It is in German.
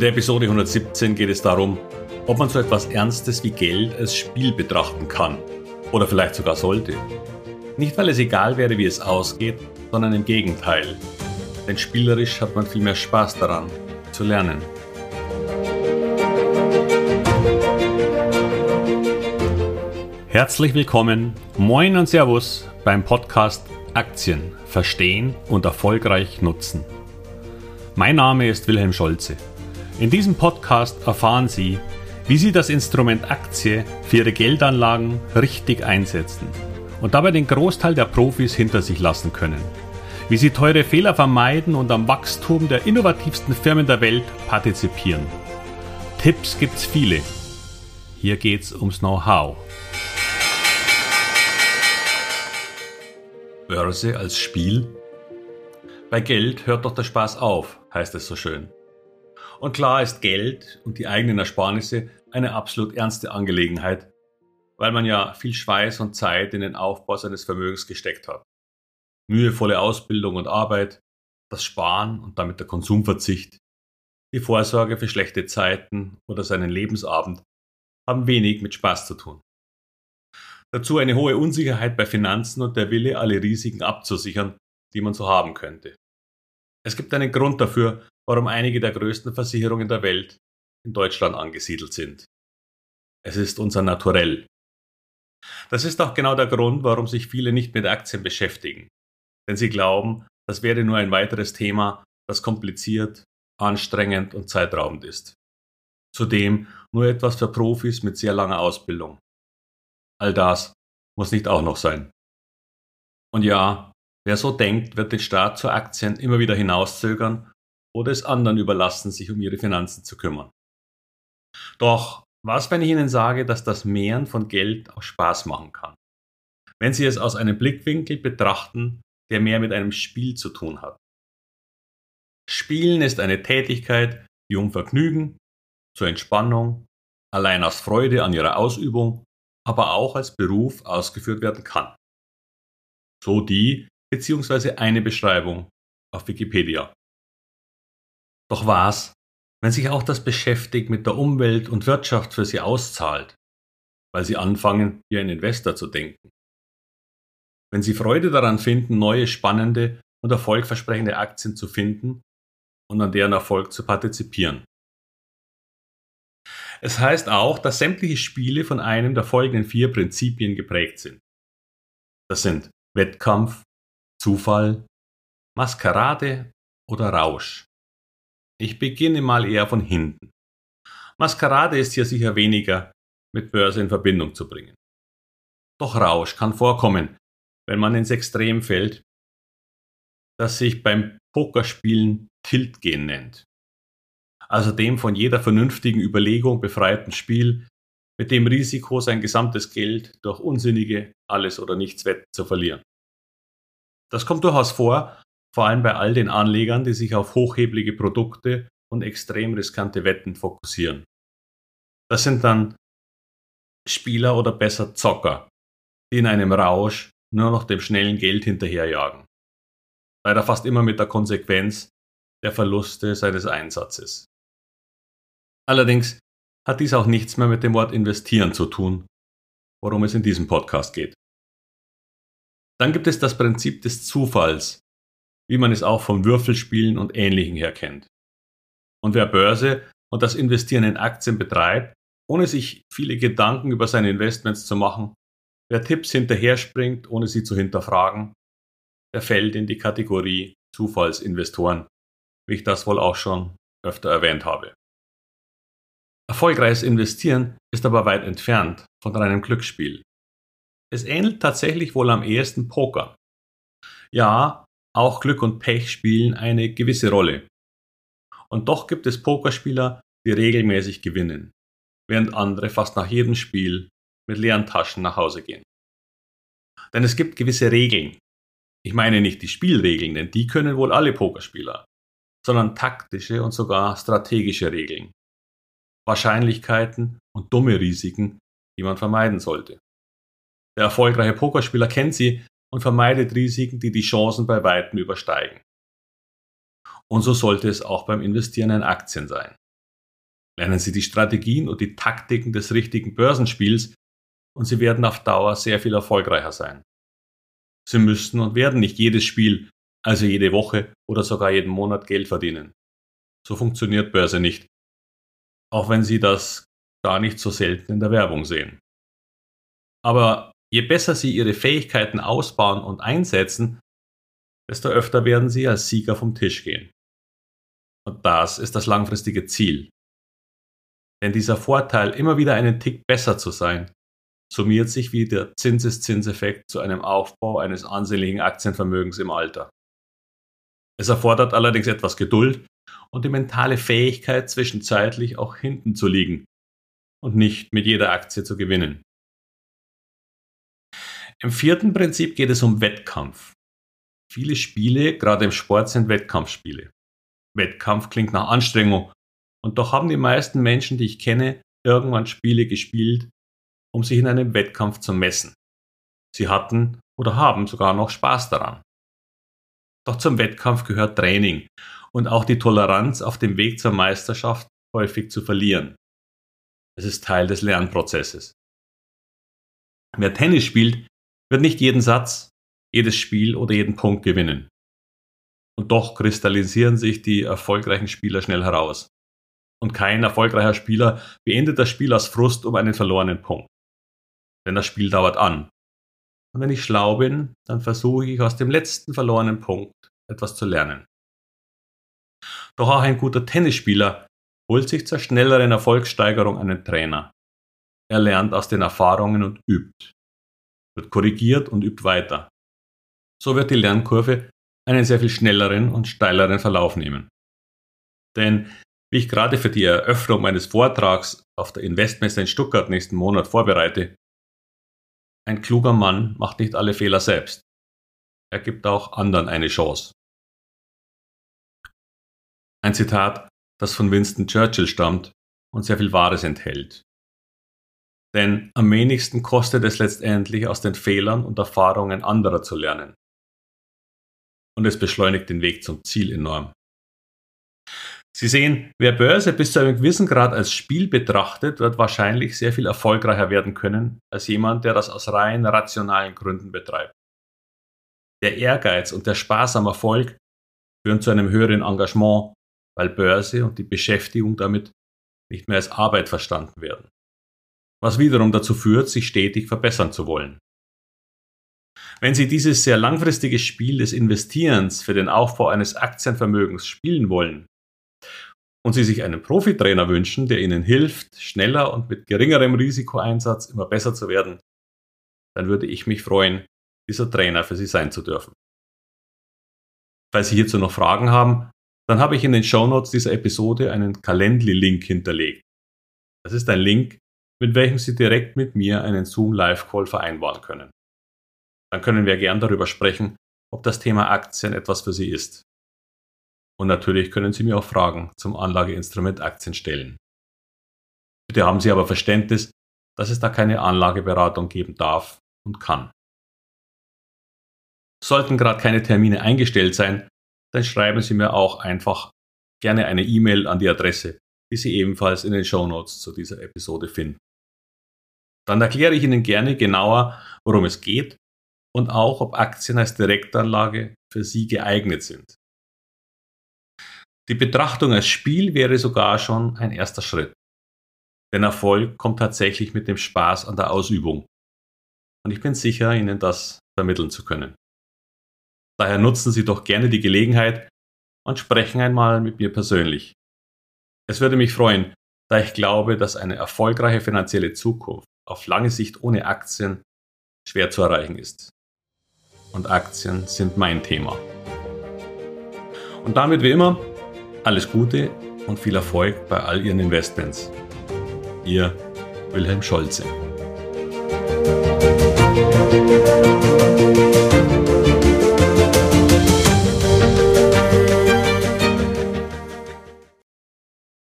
In der Episode 117 geht es darum, ob man so etwas Ernstes wie Geld als Spiel betrachten kann oder vielleicht sogar sollte. Nicht, weil es egal wäre, wie es ausgeht, sondern im Gegenteil. Denn spielerisch hat man viel mehr Spaß daran, zu lernen. Herzlich willkommen, moin und Servus beim Podcast Aktien verstehen und erfolgreich nutzen. Mein Name ist Wilhelm Scholze. In diesem Podcast erfahren Sie, wie Sie das Instrument Aktie für Ihre Geldanlagen richtig einsetzen und dabei den Großteil der Profis hinter sich lassen können. Wie Sie teure Fehler vermeiden und am Wachstum der innovativsten Firmen der Welt partizipieren. Tipps gibt's viele. Hier geht's ums Know-how. Börse als Spiel? Bei Geld hört doch der Spaß auf, heißt es so schön. Und klar ist Geld und die eigenen Ersparnisse eine absolut ernste Angelegenheit, weil man ja viel Schweiß und Zeit in den Aufbau seines Vermögens gesteckt hat. Mühevolle Ausbildung und Arbeit, das Sparen und damit der Konsumverzicht, die Vorsorge für schlechte Zeiten oder seinen Lebensabend haben wenig mit Spaß zu tun. Dazu eine hohe Unsicherheit bei Finanzen und der Wille, alle Risiken abzusichern, die man so haben könnte. Es gibt einen Grund dafür, warum einige der größten Versicherungen der Welt in Deutschland angesiedelt sind. Es ist unser Naturell. Das ist auch genau der Grund, warum sich viele nicht mit Aktien beschäftigen. Denn sie glauben, das wäre nur ein weiteres Thema, das kompliziert, anstrengend und zeitraubend ist. Zudem nur etwas für Profis mit sehr langer Ausbildung. All das muss nicht auch noch sein. Und ja, wer so denkt, wird den Start zu Aktien immer wieder hinauszögern oder es anderen überlassen, sich um ihre Finanzen zu kümmern. Doch was, wenn ich Ihnen sage, dass das Mehren von Geld auch Spaß machen kann? Wenn Sie es aus einem Blickwinkel betrachten, der mehr mit einem Spiel zu tun hat. Spielen ist eine Tätigkeit, die um Vergnügen, zur Entspannung, allein aus Freude an ihrer Ausübung, aber auch als Beruf ausgeführt werden kann. So die bzw. eine Beschreibung auf Wikipedia. Doch was, wenn sich auch das Beschäftigen mit der Umwelt und Wirtschaft für Sie auszahlt, weil Sie anfangen, wie ein Investor zu denken? Wenn Sie Freude daran finden, neue, spannende und erfolgversprechende Aktien zu finden und an deren Erfolg zu partizipieren. Es heißt auch, dass sämtliche Spiele von einem der folgenden vier Prinzipien geprägt sind. Das sind Wettkampf, Zufall, Maskerade oder Rausch. Ich beginne mal eher von hinten. Maskerade ist hier sicher weniger mit Börse in Verbindung zu bringen. Doch Rausch kann vorkommen, wenn man ins Extrem fällt, das sich beim Pokerspielen Tiltgehen nennt. Also dem von jeder vernünftigen Überlegung befreiten Spiel, mit dem Risiko sein gesamtes Geld durch unsinnige Alles- oder Nichts-Wetten zu verlieren. Das kommt durchaus vor, vor allem bei all den Anlegern, die sich auf hochheblige Produkte und extrem riskante Wetten fokussieren. Das sind dann Spieler oder besser Zocker, die in einem Rausch nur noch dem schnellen Geld hinterherjagen. Leider fast immer mit der Konsequenz der Verluste seines Einsatzes. Allerdings hat dies auch nichts mehr mit dem Wort investieren zu tun, worum es in diesem Podcast geht. Dann gibt es das Prinzip des Zufalls, wie man es auch vom Würfelspielen und Ähnlichem her kennt. Und wer Börse und das Investieren in Aktien betreibt, ohne sich viele Gedanken über seine Investments zu machen, wer Tipps hinterher springt, ohne sie zu hinterfragen, der fällt in die Kategorie Zufallsinvestoren, wie ich das wohl auch schon öfter erwähnt habe. Erfolgreiches Investieren ist aber weit entfernt von reinem Glücksspiel. Es ähnelt tatsächlich wohl am ehesten Poker. Ja, auch Glück und Pech spielen eine gewisse Rolle. Und doch gibt es Pokerspieler, die regelmäßig gewinnen, während andere fast nach jedem Spiel mit leeren Taschen nach Hause gehen. Denn es gibt gewisse Regeln. Ich meine nicht die Spielregeln, denn die können wohl alle Pokerspieler, sondern taktische und sogar strategische Regeln. Wahrscheinlichkeiten und dumme Risiken, die man vermeiden sollte. Der erfolgreiche Pokerspieler kennt sie und vermeidet Risiken, die die Chancen bei weitem übersteigen. Und so sollte es auch beim Investieren in Aktien sein. Lernen Sie die Strategien und die Taktiken des richtigen Börsenspiels und Sie werden auf Dauer sehr viel erfolgreicher sein. Sie müssten und werden nicht jedes Spiel, also jede Woche oder sogar jeden Monat Geld verdienen. So funktioniert Börse nicht. Auch wenn Sie das gar nicht so selten in der Werbung sehen. Aber je besser Sie Ihre Fähigkeiten ausbauen und einsetzen, desto öfter werden Sie als Sieger vom Tisch gehen. Und das ist das langfristige Ziel. Denn dieser Vorteil, immer wieder einen Tick besser zu sein, summiert sich wie der Zinseszinseffekt zu einem Aufbau eines ansehnlichen Aktienvermögens im Alter. Es erfordert allerdings etwas Geduld und die mentale Fähigkeit, zwischenzeitlich auch hinten zu liegen und nicht mit jeder Aktie zu gewinnen. Im vierten Prinzip geht es um Wettkampf. Viele Spiele, gerade im Sport, sind Wettkampfspiele. Wettkampf klingt nach Anstrengung und doch haben die meisten Menschen, die ich kenne, irgendwann Spiele gespielt, um sich in einem Wettkampf zu messen. Sie hatten oder haben sogar noch Spaß daran. Doch zum Wettkampf gehört Training und auch die Toleranz auf dem Weg zur Meisterschaft häufig zu verlieren. Es ist Teil des Lernprozesses. Wer Tennis spielt, wird nicht jeden Satz, jedes Spiel oder jeden Punkt gewinnen. Und doch kristallisieren sich die erfolgreichen Spieler schnell heraus. Und kein erfolgreicher Spieler beendet das Spiel aus Frust um einen verlorenen Punkt. Denn das Spiel dauert an. Und wenn ich schlau bin, dann versuche ich aus dem letzten verlorenen Punkt etwas zu lernen. Doch auch ein guter Tennisspieler holt sich zur schnelleren Erfolgssteigerung einen Trainer. Er lernt aus den Erfahrungen und übt, wird korrigiert und übt weiter. So wird die Lernkurve einen sehr viel schnelleren und steileren Verlauf nehmen. Denn wie ich gerade für die Eröffnung meines Vortrags auf der Investmesse in Stuttgart nächsten Monat vorbereite, ein kluger Mann macht nicht alle Fehler selbst. Er gibt auch anderen eine Chance. Ein Zitat das von Winston Churchill stammt und sehr viel Wahres enthält. Denn am wenigsten kostet es letztendlich aus den Fehlern und Erfahrungen anderer zu lernen. Und es beschleunigt den Weg zum Ziel enorm. Sie sehen, wer Börse bis zu einem gewissen Grad als Spiel betrachtet, wird wahrscheinlich sehr viel erfolgreicher werden können als jemand, der das aus rein rationalen Gründen betreibt. Der Ehrgeiz und der Spaß am Erfolg führen zu einem höheren Engagement weil Börse und die Beschäftigung damit nicht mehr als Arbeit verstanden werden. Was wiederum dazu führt, sich stetig verbessern zu wollen. Wenn Sie dieses sehr langfristige Spiel des Investierens für den Aufbau eines Aktienvermögens spielen wollen und Sie sich einen Profitrainer wünschen, der Ihnen hilft, schneller und mit geringerem Risikoeinsatz immer besser zu werden, dann würde ich mich freuen, dieser Trainer für Sie sein zu dürfen. Falls Sie hierzu noch Fragen haben, dann habe ich in den Shownotes dieser Episode einen Calendly-Link hinterlegt. Das ist ein Link, mit welchem Sie direkt mit mir einen Zoom Live Call vereinbaren können. Dann können wir gern darüber sprechen, ob das Thema Aktien etwas für Sie ist. Und natürlich können Sie mir auch Fragen zum Anlageinstrument Aktien stellen. Bitte haben Sie aber Verständnis, dass es da keine Anlageberatung geben darf und kann. Sollten gerade keine Termine eingestellt sein, dann schreiben Sie mir auch einfach gerne eine E-Mail an die Adresse, die Sie ebenfalls in den Show Notes zu dieser Episode finden. Dann erkläre ich Ihnen gerne genauer, worum es geht und auch, ob Aktien als Direktanlage für Sie geeignet sind. Die Betrachtung als Spiel wäre sogar schon ein erster Schritt. Denn Erfolg kommt tatsächlich mit dem Spaß an der Ausübung. Und ich bin sicher, Ihnen das vermitteln zu können. Daher nutzen Sie doch gerne die Gelegenheit und sprechen einmal mit mir persönlich. Es würde mich freuen, da ich glaube, dass eine erfolgreiche finanzielle Zukunft auf lange Sicht ohne Aktien schwer zu erreichen ist. Und Aktien sind mein Thema. Und damit wie immer, alles Gute und viel Erfolg bei all Ihren Investments. Ihr Wilhelm Scholze.